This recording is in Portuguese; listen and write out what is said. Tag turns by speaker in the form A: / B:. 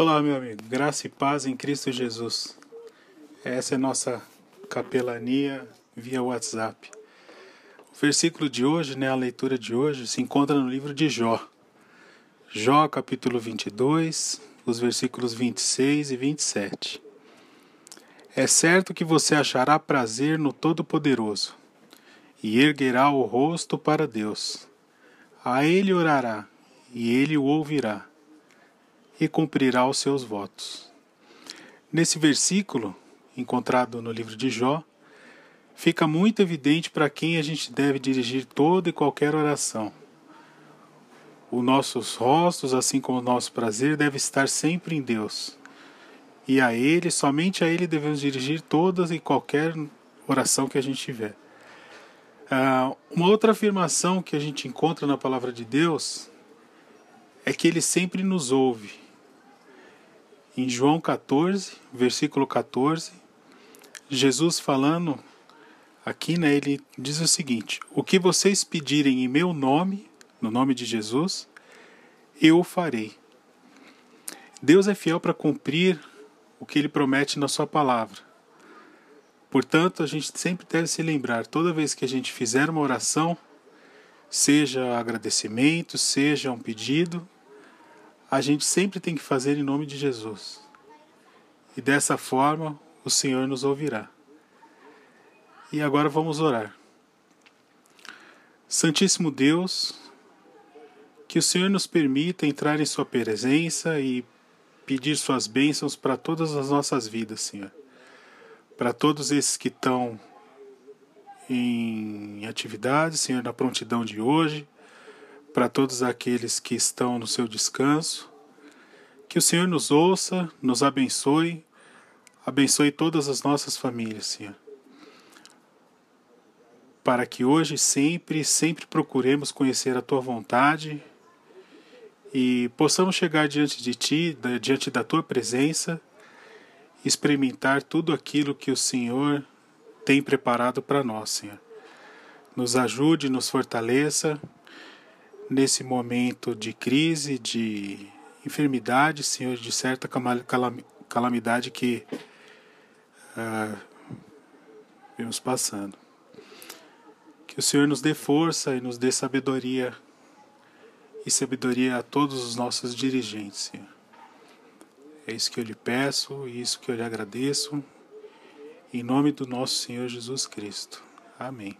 A: Olá, meu amigo. Graça e paz em Cristo Jesus. Essa é nossa capelania via WhatsApp. O versículo de hoje, né, a leitura de hoje, se encontra no livro de Jó. Jó, capítulo 22, os versículos 26 e 27. É certo que você achará prazer no Todo-Poderoso e erguerá o rosto para Deus. A ele orará e ele o ouvirá e cumprirá os seus votos. Nesse versículo, encontrado no livro de Jó, fica muito evidente para quem a gente deve dirigir toda e qualquer oração. Os nossos rostos, assim como o nosso prazer, deve estar sempre em Deus. E a Ele, somente a Ele devemos dirigir todas e qualquer oração que a gente tiver. Uh, uma outra afirmação que a gente encontra na palavra de Deus é que Ele sempre nos ouve em João 14, versículo 14, Jesus falando aqui, né, ele diz o seguinte: O que vocês pedirem em meu nome, no nome de Jesus, eu o farei. Deus é fiel para cumprir o que ele promete na sua palavra. Portanto, a gente sempre deve se lembrar, toda vez que a gente fizer uma oração, seja agradecimento, seja um pedido, a gente sempre tem que fazer em nome de Jesus. E dessa forma o Senhor nos ouvirá. E agora vamos orar. Santíssimo Deus, que o Senhor nos permita entrar em Sua presença e pedir Suas bênçãos para todas as nossas vidas, Senhor. Para todos esses que estão em atividade, Senhor, na prontidão de hoje para todos aqueles que estão no seu descanso. Que o Senhor nos ouça, nos abençoe, abençoe todas as nossas famílias, Senhor. Para que hoje sempre, sempre procuremos conhecer a tua vontade e possamos chegar diante de ti, diante da tua presença, experimentar tudo aquilo que o Senhor tem preparado para nós, Senhor. Nos ajude, nos fortaleça nesse momento de crise, de enfermidade, Senhor, de certa calamidade que uh, vemos passando. Que o Senhor nos dê força e nos dê sabedoria e sabedoria a todos os nossos dirigentes, Senhor. É isso que eu lhe peço e isso que eu lhe agradeço. Em nome do nosso Senhor Jesus Cristo. Amém.